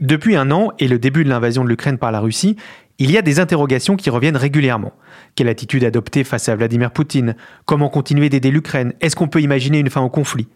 Depuis un an et le début de l'invasion de l'Ukraine par la Russie, il y a des interrogations qui reviennent régulièrement. Quelle attitude adopter face à Vladimir Poutine? Comment continuer d'aider l'Ukraine? Est-ce qu'on peut imaginer une fin au conflit?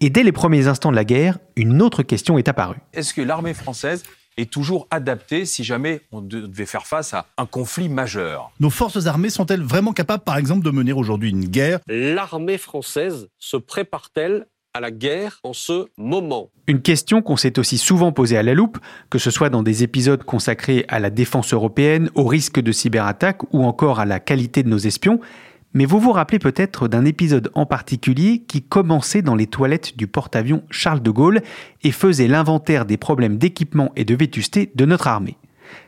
Et dès les premiers instants de la guerre, une autre question est apparue. Est-ce que l'armée française est toujours adaptée si jamais on de- devait faire face à un conflit majeur? Nos forces armées sont-elles vraiment capables, par exemple, de mener aujourd'hui une guerre? L'armée française se prépare-t-elle à la guerre en ce moment Une question qu'on s'est aussi souvent posée à la loupe, que ce soit dans des épisodes consacrés à la défense européenne, au risque de cyberattaque ou encore à la qualité de nos espions. Mais vous vous rappelez peut-être d'un épisode en particulier qui commençait dans les toilettes du porte-avions Charles de Gaulle et faisait l'inventaire des problèmes d'équipement et de vétusté de notre armée.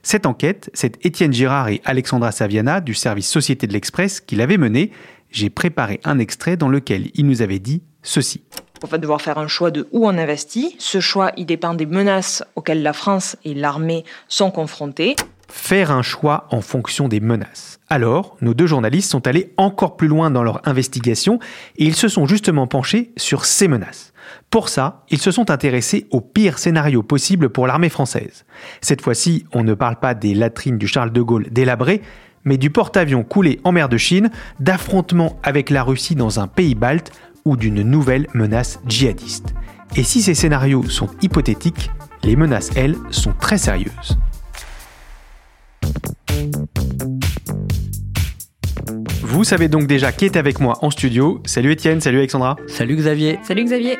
Cette enquête, c'est Étienne Girard et Alexandra Saviana du service Société de l'Express qui l'avaient menée. J'ai préparé un extrait dans lequel il nous avait dit ceci. On va devoir faire un choix de où on investit. Ce choix, il dépend des menaces auxquelles la France et l'armée sont confrontées. faire un choix en fonction des menaces. Alors, nos deux journalistes sont allés encore plus loin dans leur investigation et ils se sont justement penchés sur ces menaces. Pour ça, ils se sont intéressés au pire scénario possible pour l'armée française. Cette fois-ci, on ne parle pas des latrines du Charles de Gaulle délabrées, mais du porte-avions coulé en mer de Chine, d'affrontements avec la Russie dans un pays balte ou d'une nouvelle menace djihadiste. Et si ces scénarios sont hypothétiques, les menaces, elles, sont très sérieuses. Vous savez donc déjà qui est avec moi en studio. Salut Étienne, salut Alexandra. Salut Xavier. Salut Xavier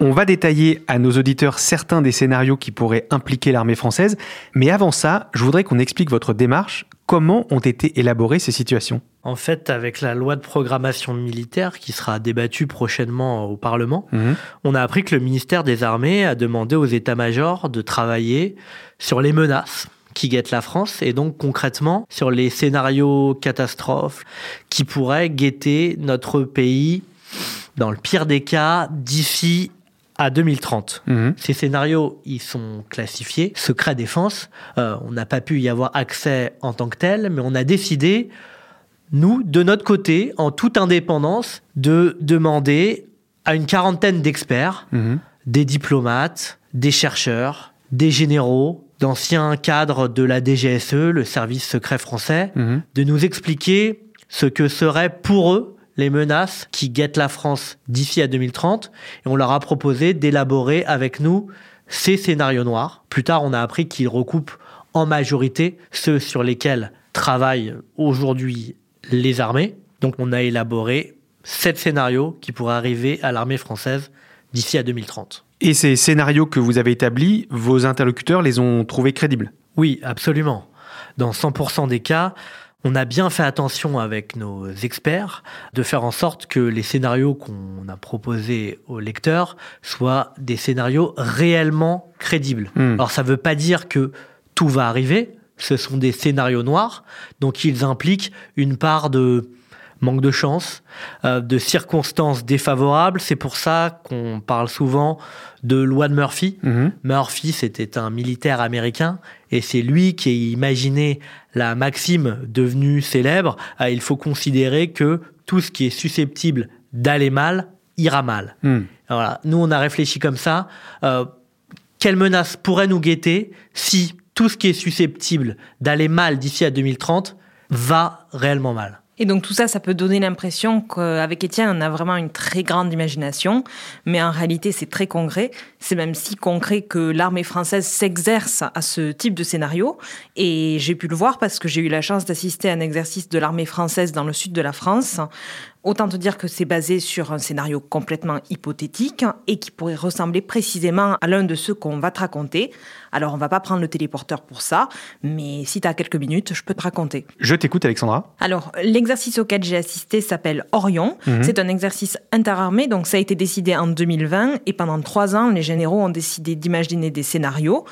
On va détailler à nos auditeurs certains des scénarios qui pourraient impliquer l'armée française. Mais avant ça, je voudrais qu'on explique votre démarche. Comment ont été élaborées ces situations En fait, avec la loi de programmation militaire qui sera débattue prochainement au Parlement, on a appris que le ministère des Armées a demandé aux états-majors de travailler sur les menaces qui guettent la France et donc concrètement sur les scénarios catastrophes qui pourraient guetter notre pays. Dans le pire des cas d'ici à 2030. Mhm. Ces scénarios, ils sont classifiés, secret défense. Euh, on n'a pas pu y avoir accès en tant que tel, mais on a décidé, nous, de notre côté, en toute indépendance, de demander à une quarantaine d'experts, Mhm. des diplomates, des chercheurs, des généraux, d'anciens cadres de la DGSE, le service secret français, Mhm. de nous expliquer ce que seraient pour eux les menaces qui guettent la France d'ici à 2030. Et on leur a proposé d'élaborer avec nous ces scénarios noirs. Plus tard, on a appris qu'ils recoupent en majorité ceux sur lesquels travaillent aujourd'hui les armées. Donc on a élaboré sept scénarios qui pourraient arriver à l'armée française d'ici à 2030. Et ces scénarios que vous avez établis, vos interlocuteurs les ont trouvés crédibles? Oui, absolument. Dans 100% des cas, on a bien fait attention avec nos experts de faire en sorte que les scénarios qu'on a proposés aux lecteurs soient des scénarios réellement crédibles. Hmm. Alors ça ne veut pas dire que tout va arriver, ce sont des scénarios noirs, donc ils impliquent une part de manque de chance, euh, de circonstances défavorables. C'est pour ça qu'on parle souvent de loi de Murphy. Mhm. Murphy, c'était un militaire américain et c'est lui qui a imaginé la maxime devenue célèbre. euh, il faut considérer que tout ce qui est susceptible d'aller mal ira mal. Hmm. Voilà. Nous, on a réfléchi comme ça. Euh, quelle menace pourrait nous guetter si tout ce qui est susceptible d'aller mal d'ici à 2030 va réellement mal? Et donc tout ça, ça peut donner l'impression qu'avec Étienne, on a vraiment une très grande imagination, mais en réalité, c'est très concret. C'est même si concret que l'armée française s'exerce à ce type de scénario. Et j'ai pu le voir parce que j'ai eu la chance d'assister à un exercice de l'armée française dans le sud de la France. Autant te dire que c'est basé sur un scénario complètement hypothétique et qui pourrait ressembler précisément à l'un de ceux qu'on va te raconter. Alors, on va pas prendre le téléporteur pour ça, mais si tu as quelques minutes, je peux te raconter. Je t'écoute, Alexandra. Alors, l'exercice auquel j'ai assisté s'appelle Orion. Mhm. C'est un exercice interarmé, donc ça a été décidé en 2020 et pendant trois ans, les généraux ont décidé d'imaginer des scénarios.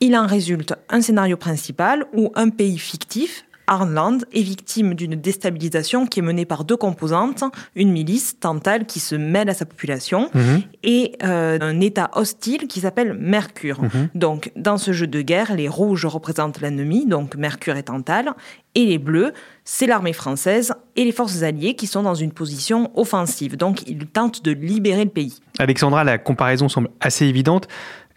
Il en résulte un scénario principal où un pays fictif, Arnland, est victime d'une déstabilisation qui est menée par deux composantes, une milice, Tantale, qui se mêle à sa population, Mhm. et euh, un État hostile qui s'appelle Mercure. Mhm. Donc, dans ce jeu de guerre, les rouges représentent l'ennemi, donc Mercure et Tantale, et les bleus, c'est l'armée française et les forces alliées qui sont dans une position offensive. Donc, ils tentent de libérer le pays. Alexandra, la comparaison semble assez évidente.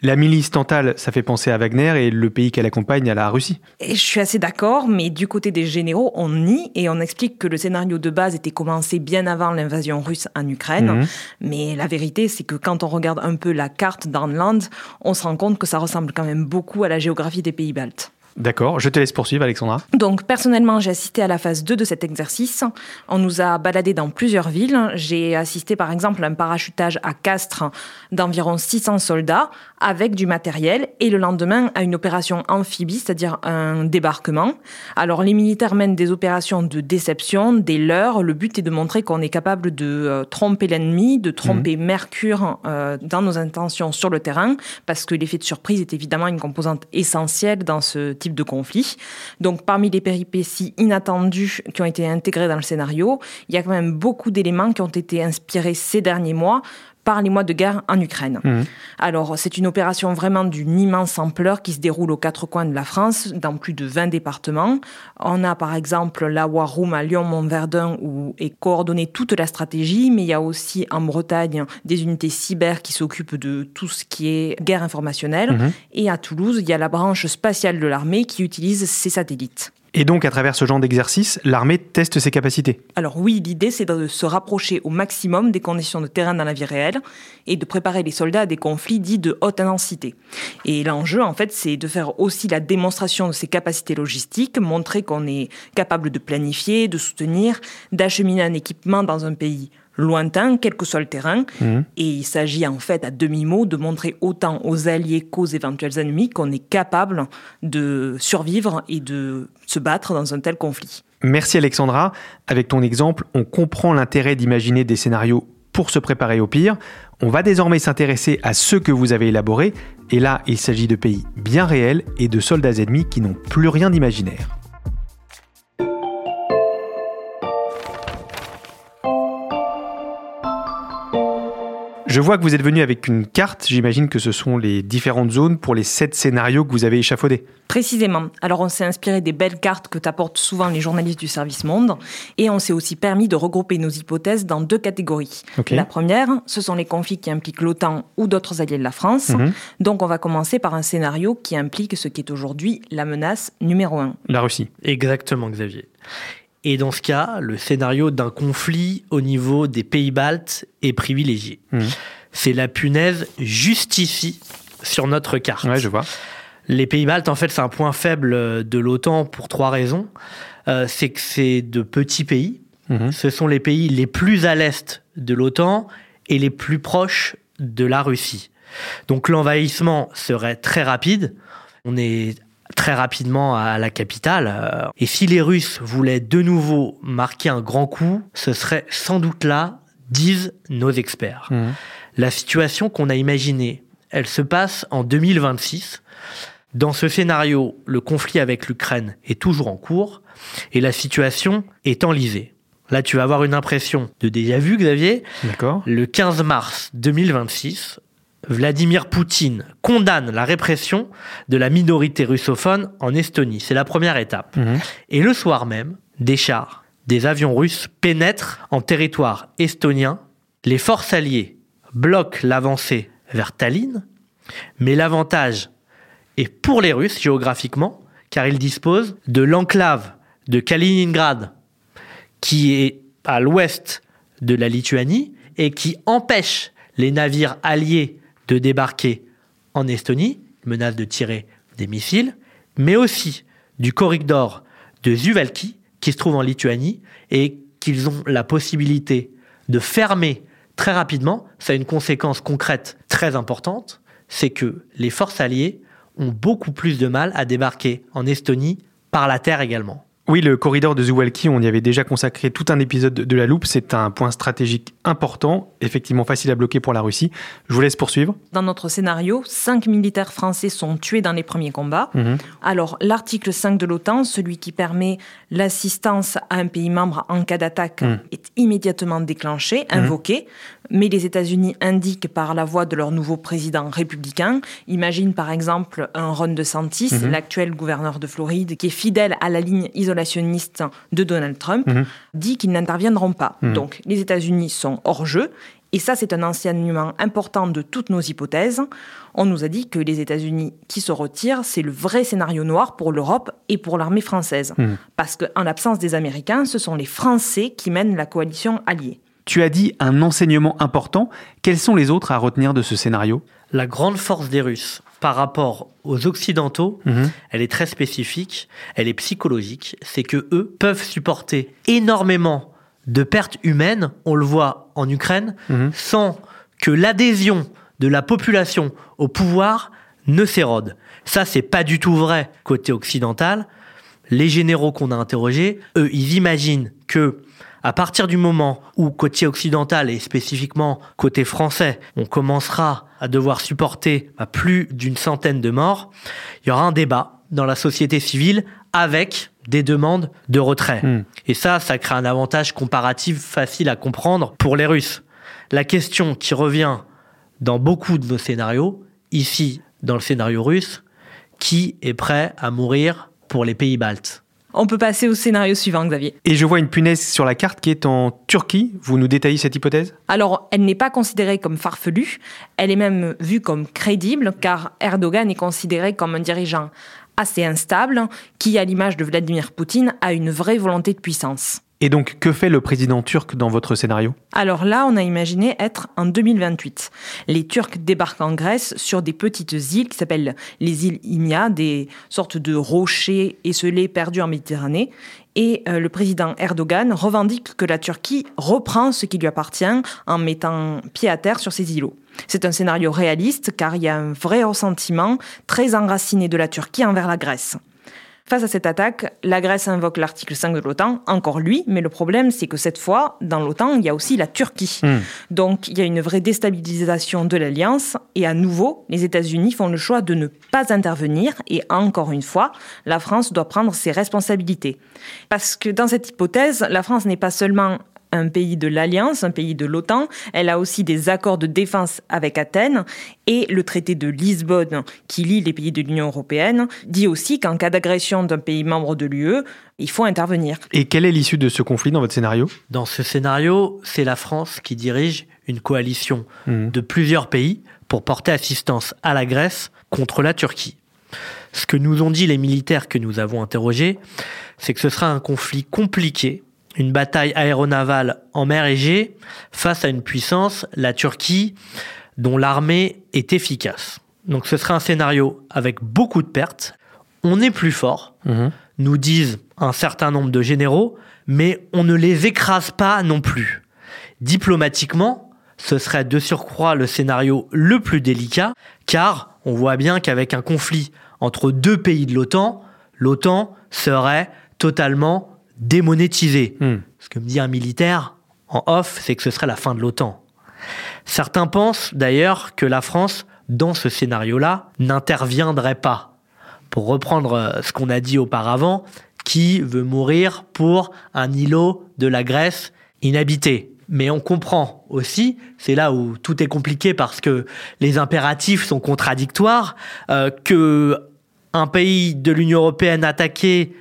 La milice Tantale, ça fait penser à Wagner et le pays qu'elle accompagne à la Russie. Et je suis assez d'accord, mais du côté des généraux, on nie et on explique que le scénario de base était commencé bien avant l'invasion russe en Ukraine. Mhm. Mais la vérité, c'est que quand on regarde un peu la carte d'Arnland, on se rend compte que ça ressemble quand même beaucoup à la géographie des pays baltes. D'accord, je te laisse poursuivre, Alexandra. Donc personnellement, j'ai assisté à la phase 2 de cet exercice. On nous a baladé dans plusieurs villes. J'ai assisté par exemple à un parachutage à Castres d'environ 600 soldats avec du matériel et le lendemain à une opération amphibie, c'est-à-dire un débarquement. Alors les militaires mènent des opérations de déception, des leurres. Le but est de montrer qu'on est capable de euh, tromper l'ennemi, de tromper Mercure euh, dans nos intentions sur le terrain, parce que l'effet de surprise est évidemment une composante essentielle dans ce type de conflit. Donc parmi les péripéties inattendues qui ont été intégrées dans le scénario, il y a quand même beaucoup d'éléments qui ont été inspirés ces derniers mois par les mois de guerre en Ukraine. Mhm. Alors, c'est une opération vraiment d'une immense ampleur qui se déroule aux quatre coins de la France, dans plus de 20 départements. On a par exemple la War Room à Lyon-Montverdun où est coordonnée toute la stratégie, mais il y a aussi en Bretagne des unités cyber qui s'occupent de tout ce qui est guerre informationnelle. Mhm. Et à Toulouse, il y a la branche spatiale de l'armée qui utilise ses satellites. Et donc, à travers ce genre d'exercice, l'armée teste ses capacités. Alors oui, l'idée c'est de se rapprocher au maximum des conditions de terrain dans la vie réelle et de préparer les soldats à des conflits dits de haute intensité. Et l'enjeu en fait c'est de faire aussi la démonstration de ses capacités logistiques, montrer qu'on est capable de planifier, de soutenir, d'acheminer un équipement dans un pays lointain, quel que soit le terrain. Mhm. Et il s'agit en fait à demi-mot de montrer autant aux alliés qu'aux éventuels ennemis qu'on est capable de survivre et de se battre dans un tel conflit. Merci Alexandra. Avec ton exemple, on comprend l'intérêt d'imaginer des scénarios pour se préparer au pire. On va désormais s'intéresser à ceux que vous avez élaborés. Et là, il s'agit de pays bien réels et de soldats ennemis qui n'ont plus rien d'imaginaire. Je vois que vous êtes venu avec une carte. J'imagine que ce sont les différentes zones pour les sept scénarios que vous avez échafaudés. Précisément. Alors on s'est inspiré des belles cartes que t'apportent souvent les journalistes du service Monde et on s'est aussi permis de regrouper nos hypothèses dans deux catégories. La première, ce sont les conflits qui impliquent l'OTAN ou d'autres alliés de la France. Mhm. Donc on va commencer par un scénario qui implique ce qui est aujourd'hui la menace numéro un. La Russie. Exactement, Xavier. Et dans ce cas, le scénario d'un conflit au niveau des pays baltes est privilégié. Mhm. C'est la punaise justifie sur notre carte. Ouais, je vois. Les pays baltes, en fait, c'est un point faible de l'OTAN pour trois raisons. Euh, c'est que c'est de petits pays. Mhm. Ce sont les pays les plus à l'est de l'OTAN et les plus proches de la Russie. Donc l'envahissement serait très rapide. On est très rapidement à la capitale. euh, Et si les Russes voulaient de nouveau marquer un grand coup, ce serait sans doute là, disent nos experts. Mhm. La situation qu'on a imaginée, elle se passe en 2026. Dans ce scénario, le conflit avec l'Ukraine est toujours en cours et la situation est enlisée. Là, tu vas avoir une impression de déjà vu, Xavier. D'accord. Le 15 mars 2026, Vladimir Poutine condamne la répression de la minorité russophone en Estonie. C'est la première étape. Mhm. Et le soir même, des chars, des avions russes pénètrent en territoire estonien. Les forces alliées bloquent l'avancée vers Tallinn, mais l'avantage est pour les Russes géographiquement, car ils disposent de l'enclave de Kaliningrad, qui est à l'ouest de la Lituanie et qui empêche les navires alliés de débarquer en Estonie, menace de tirer des missiles, mais aussi du corridor de Suwalki, qui se trouve en Lituanie, et qu'ils ont la possibilité de fermer très rapidement. Ça a une conséquence concrète très importante, c'est que les forces alliées ont beaucoup plus de mal à débarquer en Estonie par la terre également. Oui, le corridor de Zuwalki, on y avait déjà consacré tout un épisode de la loupe. C'est un point stratégique important, effectivement facile à bloquer pour la Russie. Je vous laisse poursuivre. Dans notre scénario, cinq militaires français sont tués dans les premiers combats. Mhm. Alors, l'article 5 de l'OTAN, celui qui permet l'assistance à un pays membre en cas d'attaque, Mhm. est immédiatement déclenché, invoqué. Mais les États-Unis indiquent par la voix de leur nouveau président républicain, imagine par exemple un Ron DeSantis, Mhm. l'actuel gouverneur de Floride, qui est fidèle à la ligne de Donald Trump, Mhm. dit qu'ils n'interviendront pas. Mhm. Donc, les États-Unis sont hors jeu. Et ça, c'est un enseignement important de toutes nos hypothèses. On nous a dit que les États-Unis qui se retirent, c'est le vrai scénario noir pour l'Europe et pour l'armée française. Mhm. Parce qu'en l'absence des Américains, ce sont les Français qui mènent la coalition alliée. Tu as dit un enseignement important. Quels sont les autres à retenir de ce scénario? La grande force des Russes par rapport aux Occidentaux, Mhm. elle est très spécifique, elle est psychologique, c'est que eux peuvent supporter énormément de pertes humaines, on le voit en Ukraine, Mhm. sans que l'adhésion de la population au pouvoir ne s'érode. Ça, c'est pas du tout vrai côté occidental. Les généraux qu'on a interrogés, eux, ils imaginent que à partir du moment où côté occidental et spécifiquement côté français, on commencera à devoir supporter bah, plus d'une centaine de morts, il y aura un débat dans la société civile avec des demandes de retrait. Mm. Et ça, ça crée un avantage comparatif facile à comprendre pour les Russes. La question qui revient dans beaucoup de nos scénarios, ici dans le scénario russe, qui est prêt à mourir pour les pays baltes? On peut passer au scénario suivant, Xavier. Et je vois une punaise sur la carte qui est en Turquie. Vous nous détaillez cette hypothèse? Alors, elle n'est pas considérée comme farfelue, elle est même vue comme crédible, car Erdogan est considéré comme un dirigeant assez instable, qui, à l'image de Vladimir Poutine, a une vraie volonté de puissance. Et donc, que fait le président turc dans votre scénario? Alors là, on a imaginé être en 2028. Les Turcs débarquent en Grèce sur des petites îles qui s'appellent les îles Imia, des sortes de rochers esselés perdus en Méditerranée. Et euh, le président Erdogan revendique que la Turquie reprend ce qui lui appartient en mettant pied à terre sur ces îlots. C'est un scénario réaliste car il y a un vrai ressentiment très enraciné de la Turquie envers la Grèce. Face à cette attaque, la Grèce invoque l'article 5 de l'OTAN, encore lui, mais le problème c'est que cette fois, dans l'OTAN, il y a aussi la Turquie. Hmm. Donc il y a une vraie déstabilisation de l'alliance et à nouveau, les États-Unis font le choix de ne pas intervenir et encore une fois, la France doit prendre ses responsabilités. Parce que dans cette hypothèse, la France n'est pas seulement un pays de l'Alliance, un pays de l'OTAN. Elle a aussi des accords de défense avec Athènes et le traité de Lisbonne qui lie les pays de l'Union européenne dit aussi qu'en cas d'agression d'un pays membre de l'UE, il faut intervenir. Et quelle est l'issue de ce conflit dans votre scénario? Dans ce scénario, c'est la France qui dirige une coalition Mhm. de plusieurs pays pour porter assistance à la Grèce contre la Turquie. Ce que nous ont dit les militaires que nous avons interrogés, c'est que ce sera un conflit compliqué, une bataille aéronavale en mer Égée face à une puissance, la Turquie, dont l'armée est efficace. Donc ce sera un scénario avec beaucoup de pertes. On est plus fort, Mhm. nous disent un certain nombre de généraux, mais on ne les écrase pas non plus. Diplomatiquement, ce serait de surcroît le scénario le plus délicat, car on voit bien qu'avec un conflit entre deux pays de l'OTAN, l'OTAN serait totalement démonétisée. Hmm. Ce que me dit un militaire en off, c'est que ce serait la fin de l'OTAN. Certains pensent d'ailleurs que la France, dans ce scénario-là, n'interviendrait pas. Pour reprendre euh, ce qu'on a dit auparavant, qui veut mourir pour un îlot de la Grèce inhabité? Mais on comprend aussi, c'est là où tout est compliqué parce que les impératifs sont contradictoires, euh, que un pays de l'Union européenne attaqué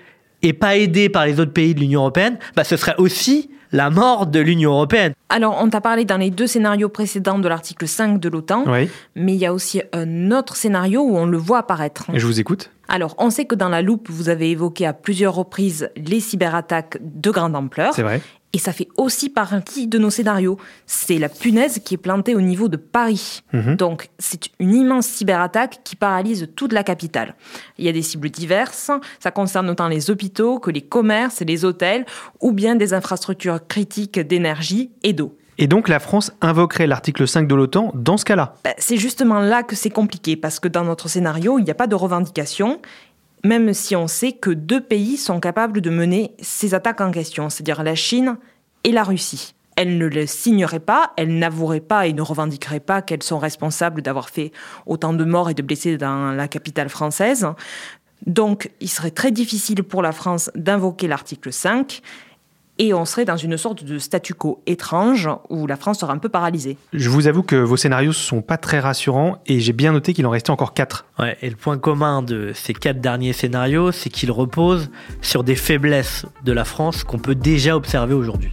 et pas aidé par les autres pays de l'Union européenne, bah, ce serait aussi la mort de l'Union européenne. Alors, on t'a parlé dans les deux scénarios précédents de l'article 5 de l'OTAN, Oui. mais il y a aussi un autre scénario où on le voit apparaître. Et je vous écoute. Alors, on sait que dans la loupe, vous avez évoqué à plusieurs reprises les cyberattaques de grande ampleur. C'est vrai. Et ça fait aussi partie de nos scénarios. C'est la punaise qui est plantée au niveau de Paris. Mhm. Donc, c'est une immense cyberattaque qui paralyse toute la capitale. Il y a des cibles diverses. Ça concerne autant les hôpitaux que les commerces et les hôtels, ou bien des infrastructures critiques d'énergie et d'eau. Et donc la France invoquerait l'article 5 de l'OTAN dans ce cas-là? Ben, c'est justement là que c'est compliqué, parce que dans notre scénario, il n'y a pas de revendication, même si on sait que deux pays sont capables de mener ces attaques en question, c'est-à-dire la Chine et la Russie. Elles ne le signeraient pas, elles n'avoueraient pas et ne revendiqueraient pas qu'elles sont responsables d'avoir fait autant de morts et de blessés dans la capitale française. Donc, il serait très difficile pour la France d'invoquer l'article 5 et on serait dans une sorte de statu quo étrange où la France serait un peu paralysée. Je vous avoue que vos scénarios sont pas très rassurants et j'ai bien noté qu'il en restait encore 4. Ouais, et le point commun de ces quatre derniers scénarios, c'est qu'ils reposent sur des faiblesses de la France qu'on peut déjà observer aujourd'hui.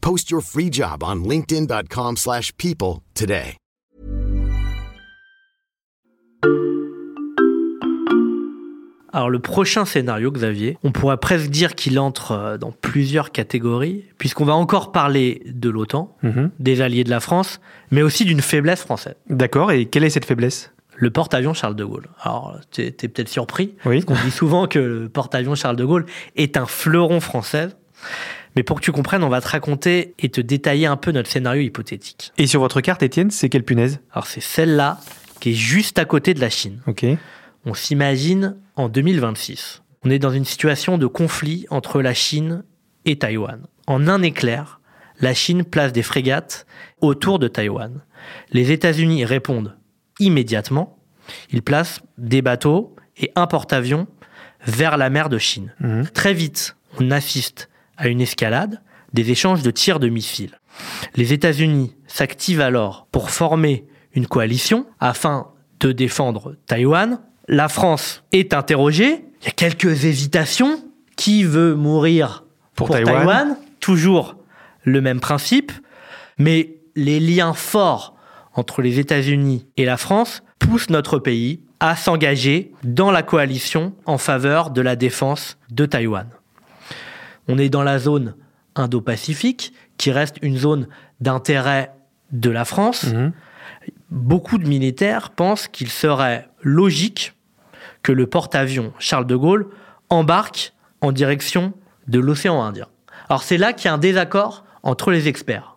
Post your free job on linkedin.com/people slash people today. Alors le prochain scénario, Xavier, on pourrait presque dire qu'il entre euh, dans plusieurs catégories, puisqu'on va encore parler de l'OTAN, Mhm. des alliés de la France, mais aussi d'une faiblesse française. D'accord, et quelle est cette faiblesse? Le porte-avions Charles de Gaulle. Alors, t'es t'es peut-être surpris, Oui. On dit souvent que le porte-avions Charles de Gaulle est un fleuron français. Mais pour que tu comprennes, on va te raconter et te détailler un peu notre scénario hypothétique. Et sur votre carte, Étienne, c'est quelle punaise? Alors c'est celle-là qui est juste à côté de la Chine. Ok. On s'imagine en 2026. On est dans une situation de conflit entre la Chine et Taïwan. En un éclair, la Chine place des frégates autour de Taïwan. Les États-Unis répondent immédiatement. Ils placent des bateaux et un porte-avions vers la mer de Chine. Mhm. Très vite, on assiste à une escalade, des échanges de tirs de missiles. Les États-Unis s'activent alors pour former une coalition afin de défendre Taïwan. La France est interrogée. Il y a quelques hésitations. Qui veut mourir Pour pour, Taïwan Taïwan? Toujours le même principe. Mais les liens forts entre les États-Unis et la France poussent notre pays à s'engager dans la coalition en faveur de la défense de Taïwan. On est dans la zone Indo-Pacifique, qui reste une zone d'intérêt de la France. Mhm. Beaucoup de militaires pensent qu'il serait logique que le porte-avions Charles de Gaulle embarque en direction de l'océan Indien. Alors c'est là qu'il y a un désaccord entre les experts.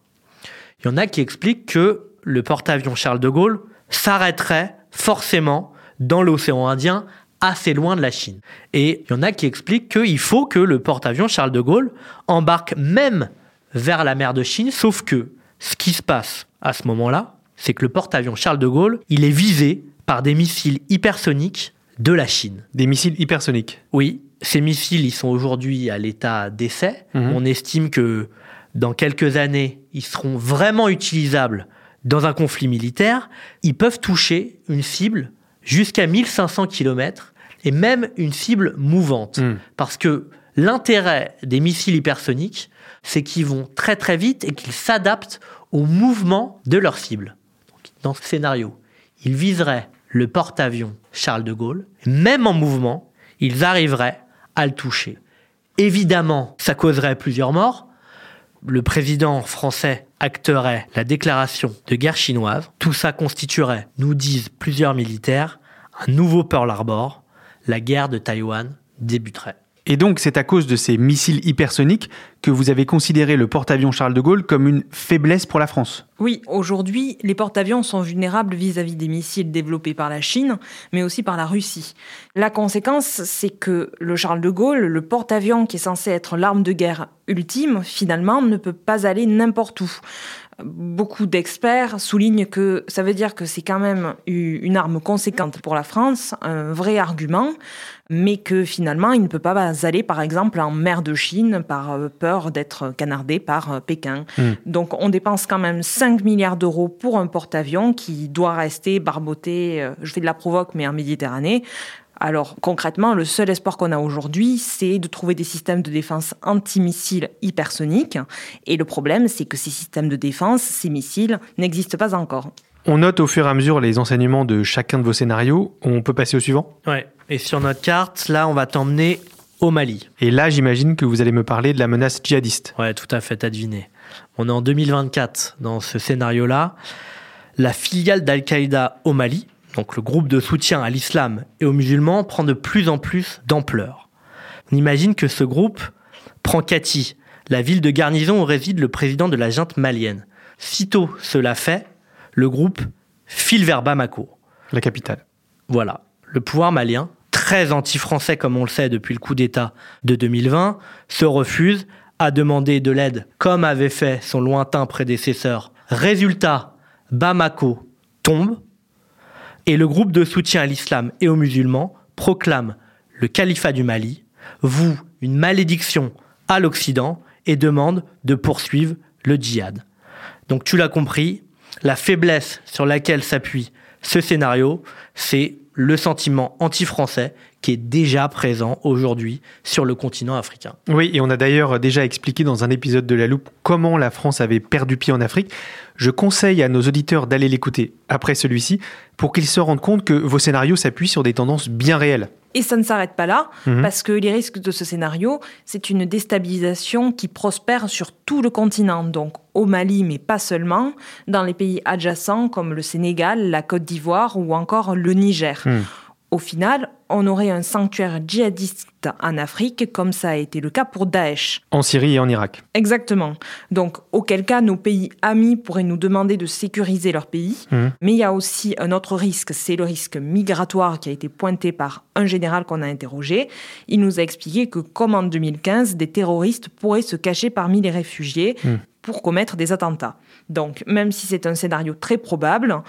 Il y en a qui expliquent que le porte-avions Charles de Gaulle s'arrêterait forcément dans l'océan Indien, assez loin de la Chine. Et il y en a qui expliquent qu'il faut que le porte-avions Charles de Gaulle embarque même vers la mer de Chine, sauf que ce qui se passe à ce moment-là, c'est que le porte-avions Charles de Gaulle, il est visé par des missiles hypersoniques de la Chine. Des missiles hypersoniques. Oui, ces missiles, ils sont aujourd'hui à l'état d'essai. Mhm. On estime que dans quelques années, ils seront vraiment utilisables dans un conflit militaire. Ils peuvent toucher une cible jusqu'à 1500 km et même une cible mouvante. Mhm. Parce que l'intérêt des missiles hypersoniques, c'est qu'ils vont très très vite et qu'ils s'adaptent au mouvement de leur cible. Donc, dans ce scénario, ils viseraient le porte-avions Charles de Gaulle. Même en mouvement, ils arriveraient à le toucher. Évidemment, ça causerait plusieurs morts. Le président français acterait la déclaration de guerre chinoise. Tout ça constituerait, nous disent plusieurs militaires, un nouveau Pearl Harbor, la guerre de Taïwan débuterait. Et donc, c'est à cause de ces missiles hypersoniques que vous avez considéré le porte-avions Charles de Gaulle comme une faiblesse pour la France. Oui, aujourd'hui, les porte-avions sont vulnérables vis-à-vis des missiles développés par la Chine, mais aussi par la Russie. La conséquence, c'est que le Charles de Gaulle, le porte-avions qui est censé être l'arme de guerre ultime, finalement, ne peut pas aller n'importe où beaucoup d'experts soulignent que ça veut dire que c'est quand même une arme conséquente pour la France, un vrai argument, mais que finalement, il ne peut pas aller, par exemple, en mer de Chine par euh, peur d'être canardé par euh, Pékin. Hmm. Donc, on dépense quand même 5 milliards d'euros pour un porte-avions qui doit rester barboté, euh, je fais de la provoque, mais en Méditerranée, alors concrètement, le seul espoir qu'on a aujourd'hui, c'est de trouver des systèmes de défense antimissiles hypersoniques. Et le problème, c'est que ces systèmes de défense, ces missiles, n'existent pas encore. On note au fur et à mesure les enseignements de chacun de vos scénarios. On peut passer au suivant? Ouais. Et sur notre carte, là, on va t'emmener au Mali. Et là, j'imagine que vous allez me parler de la menace djihadiste. Ouais, tout à fait, t'as deviné. On est en 2024 dans ce scénario-là. La filiale d'Al-Qaïda au Mali, donc le groupe de soutien à l'islam et aux musulmans, prend de plus en plus d'ampleur. On imagine que ce groupe prend Kati, la ville de garnison où réside le président de la junte malienne. Sitôt cela fait, le groupe file vers Bamako. La capitale. Voilà. Le pouvoir malien, très anti-français comme on le sait depuis le coup d'État de 2020, se refuse à demander de l'aide comme avait fait son lointain prédécesseur. Résultat, Bamako tombe et le groupe de soutien à l'islam et aux musulmans proclame le califat du Mali, voue une malédiction à l'Occident et demande de poursuivre le djihad. Donc tu l'as compris, la faiblesse sur laquelle s'appuie ce scénario, c'est le sentiment anti-français qui est déjà présent aujourd'hui sur le continent africain. Oui, et on a d'ailleurs déjà expliqué dans un épisode de La Loupe comment la France avait perdu pied en Afrique. Je conseille à nos auditeurs d'aller l'écouter après celui-ci pour qu'ils se rendent compte que vos scénarios s'appuient sur des tendances bien réelles. Et ça ne s'arrête pas là, mhm. parce que les risques de ce scénario, c'est une déstabilisation qui prospère sur tout le continent, donc au Mali, mais pas seulement, dans les pays adjacents comme le Sénégal, la Côte d'Ivoire ou encore le Niger. Mhm. Au final, on aurait un sanctuaire djihadiste en Afrique, comme ça a été le cas pour Daesh. En Syrie et en Irak. Exactement. Donc, auquel cas, nos pays amis pourraient nous demander de sécuriser leur pays. Mmh. Mais il y a aussi un autre risque, c'est le risque migratoire qui a été pointé par un général qu'on a interrogé. Il nous a expliqué que, comme en 2015, des terroristes pourraient se cacher parmi les réfugiés. Mmh. pour commettre des attentats. Donc, même si c'est un scénario très probable,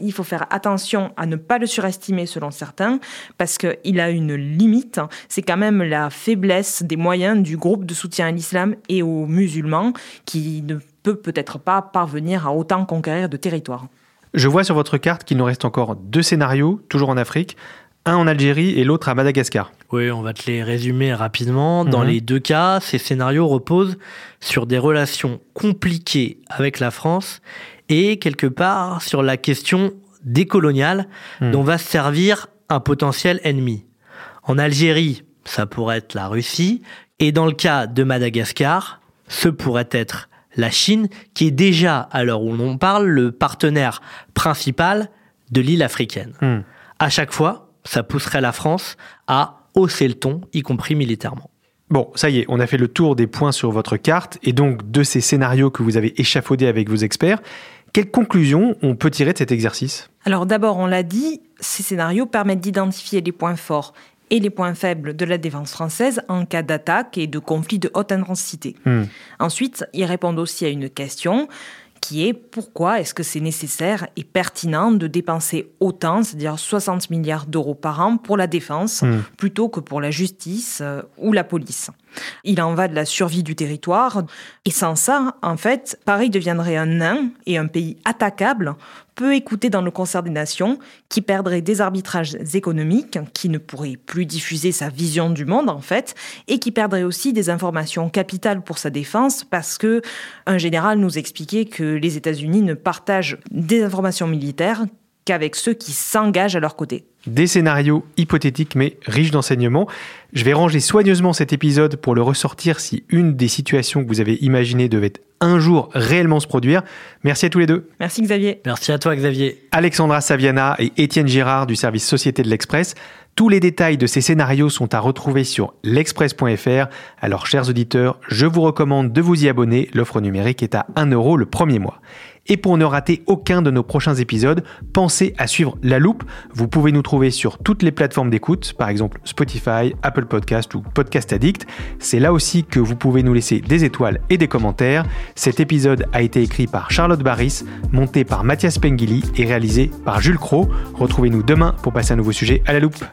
il faut faire attention à ne pas le surestimer selon certains, parce qu'il a une limite. C'est quand même la faiblesse des moyens du groupe de soutien à l'islam et aux musulmans qui ne peut peut-être pas parvenir à autant conquérir de territoire. Je vois sur votre carte qu'il nous reste encore deux scénarios, toujours en Afrique, un en Algérie et l'autre à Madagascar. Oui, on va te les résumer rapidement. Dans mhm. les deux cas, ces scénarios reposent sur des relations compliquées avec la France et quelque part sur la question décoloniale hmm. dont va se servir un potentiel ennemi. En Algérie, ça pourrait être la Russie, et dans le cas de Madagascar, ce pourrait être la Chine, qui est déjà, à l'heure où l'on parle, le partenaire principal de l'île africaine. Hmm. À chaque fois, ça pousserait la France à hausser le ton, y compris militairement. Bon, ça y est, on a fait le tour des points sur votre carte et donc de ces scénarios que vous avez échafaudés avec vos experts. Quelles conclusions on peut tirer de cet exercice? Alors d'abord, on l'a dit, ces scénarios permettent d'identifier les points forts et les points faibles de la défense française en cas d'attaque et de conflit de haute intensité. Hmm. Ensuite, ils répondent aussi à une question qui est pourquoi est-ce que c'est nécessaire et pertinent de dépenser autant, c'est-à-dire 60 milliards d'euros par an pour la défense, hmm. plutôt que pour la justice euh, ou la police? Il en va de la survie du territoire. Et sans ça, en fait, Paris deviendrait un nain et un pays attaquable, peu écouté dans le concert des nations, qui perdrait des arbitrages économiques, qui ne pourrait plus diffuser sa vision du monde, en fait, et qui perdrait aussi des informations capitales pour sa défense, parce que un général nous expliquait que les États-Unis ne partagent des informations militaires qu'avec ceux qui s'engagent à leur côté. Des scénarios hypothétiques mais riches d'enseignements. Je vais ranger soigneusement cet épisode pour le ressortir si une des situations que vous avez imaginées devait un jour réellement se produire. Merci à tous les deux. Merci Xavier. Merci à toi Xavier. Alexandra Saviana et Étienne Girard du service Société de l'Express. Tous les détails de ces scénarios sont à retrouver sur l'express.fr. Alors chers auditeurs, je vous recommande de vous y abonner. L'offre numérique est à 1 euro le premier mois. Et pour ne rater aucun de nos prochains épisodes, pensez à suivre La Loupe. Vous pouvez nous trouver sur toutes les plateformes d'écoute, par exemple Spotify, Apple Podcast ou Podcast Addict. C'est là aussi que vous pouvez nous laisser des étoiles et des commentaires. Cet épisode a été écrit par Charlotte Barris, monté par Mathias Pengili et réalisé par Jules Cro. Retrouvez-nous demain pour passer un nouveau sujet à La Loupe.